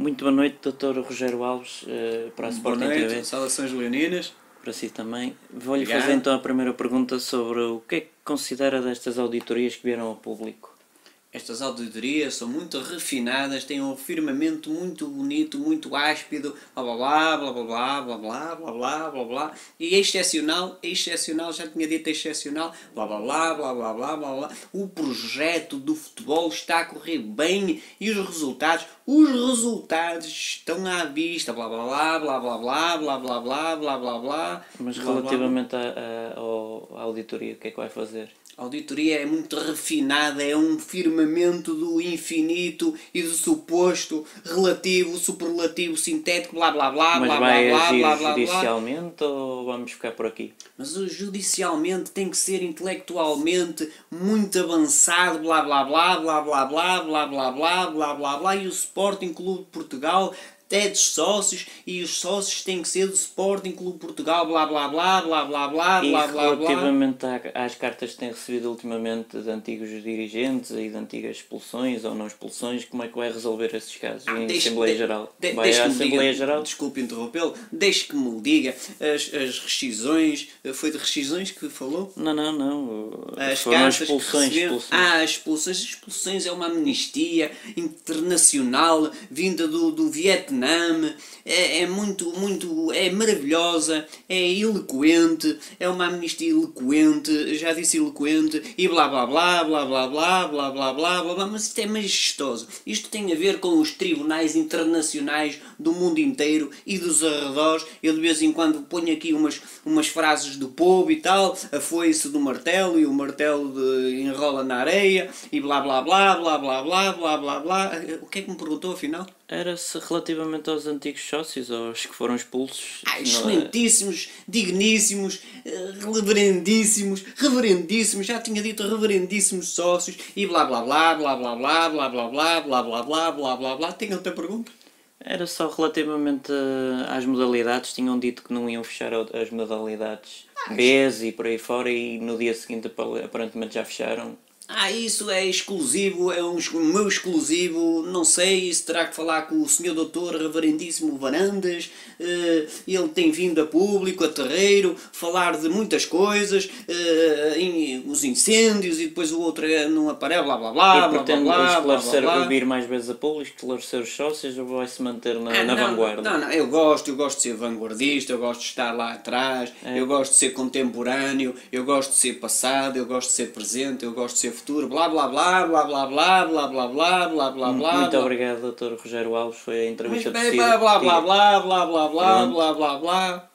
Muito boa noite, Dr. Rogério Alves, uh, para a Sporting Boa noite, TV. saudações leoninas. Para si também. Vou-lhe fazer então a primeira pergunta sobre o que é que considera destas auditorias que vieram ao público. Estas auditorias são muito refinadas, têm um firmamento muito bonito, muito áspido, blá blá blá blá blá blá blá blá blá blá blá e é excepcional, é excepcional, já tinha dito excepcional, blá blá blá blá blá blá blá blá. O projeto do futebol está a correr bem e os resultados, os resultados estão à vista, blá blá blá blá blá blá blá blá blá blá blá blá. Mas blá, blá, blá. relativamente ao- à auditoria, o que é que vai fazer? A auditoria é muito refinada, é um firmamento do infinito e do suposto, relativo, superlativo, sintético, blá blá blá, Mas blá vai blá blá, agir blá blá blá. judicialmente ou vamos ficar por aqui? Mas o judicialmente tem que ser intelectualmente muito avançado, blá blá blá, blá blá blá, blá blá blá, blá blá blá, e o Sporting Clube de Portugal é dos sócios e os sócios têm que ser do Sporting Clube Portugal, blá blá blá, blá blá blá, E blá blá blá. relativamente à- às cartas que tem recebido ultimamente de antigos dirigentes e de antigas expulsões ou não expulsões, como é que vai resolver esses casos em Deixe- Assembleia de- Geral? de- vai à Assembleia diga- Geral? Desculpe interrompê-lo, deixe que me diga as, as rescisões. Foi de rescisões que falou? Não, não, não. As Foram cartas expulsões, receberam- expulsões. Ah, as expulsões. As expulsões é uma amnistia internacional vinda do, do Vietnã. Vietnã, é, é, muito, muito, é maravilhosa, é eloquente, é uma amnistia eloquente, já disse eloquente, e blá blá blá, blá blá blá, blá blá blá, blá, blá mas isto é majestoso. Isto tem a ver com os tribunais internacionais do mundo inteiro e dos arredores. Eu de vez em quando ponho aqui umas, umas frases do povo e tal, a foice do martelo e o martelo de, enrola na areia, e blá blá blá, blá blá blá, blá blá blá. O que é que me perguntou afinal? Era se relativamente aos antigos sócios, aos que foram expulsos. Ah, não é? excelentíssimos, digníssimos, eh, reverendíssimos, reverendíssimos, já tinha dito reverendíssimos sócios e blá blá blá blá blá blá blá blá blá blá blá blá blá blá blá. Tem outra pergunta? Era só relativamente eh, às modalidades, tinham dito que não iam fechar as modalidades Ah, Bs e por aí fora e no dia seguinte apa- aparentemente já fecharam. Ah, isso é exclusivo, é um meu exclusivo, não sei se terá que falar com o senhor doutor reverendíssimo Varandas, eh, ele tem vindo a público, a terreiro, falar de muitas coisas, eh, os incêndios e depois o outro é, não aparece, blá blá blá, e blá blá blá, esclarecer, blá blá. vir mais vezes a público, esclarecer os sócios ou vai se manter na, Ah, na não, vanguarda? Não, não, eu gosto, eu gosto de ser vanguardista, eu gosto de estar lá atrás, É. eu gosto de ser contemporâneo, eu gosto de ser passado, eu gosto de ser presente, eu gosto de ser futuro, blá blá blá, blá blá blá, blá blá blá, blá blá blá. Muito obrigado, Dr. Rogério Alves, foi a entrevista de blá blá blá blá blá blá blá blá blá blá.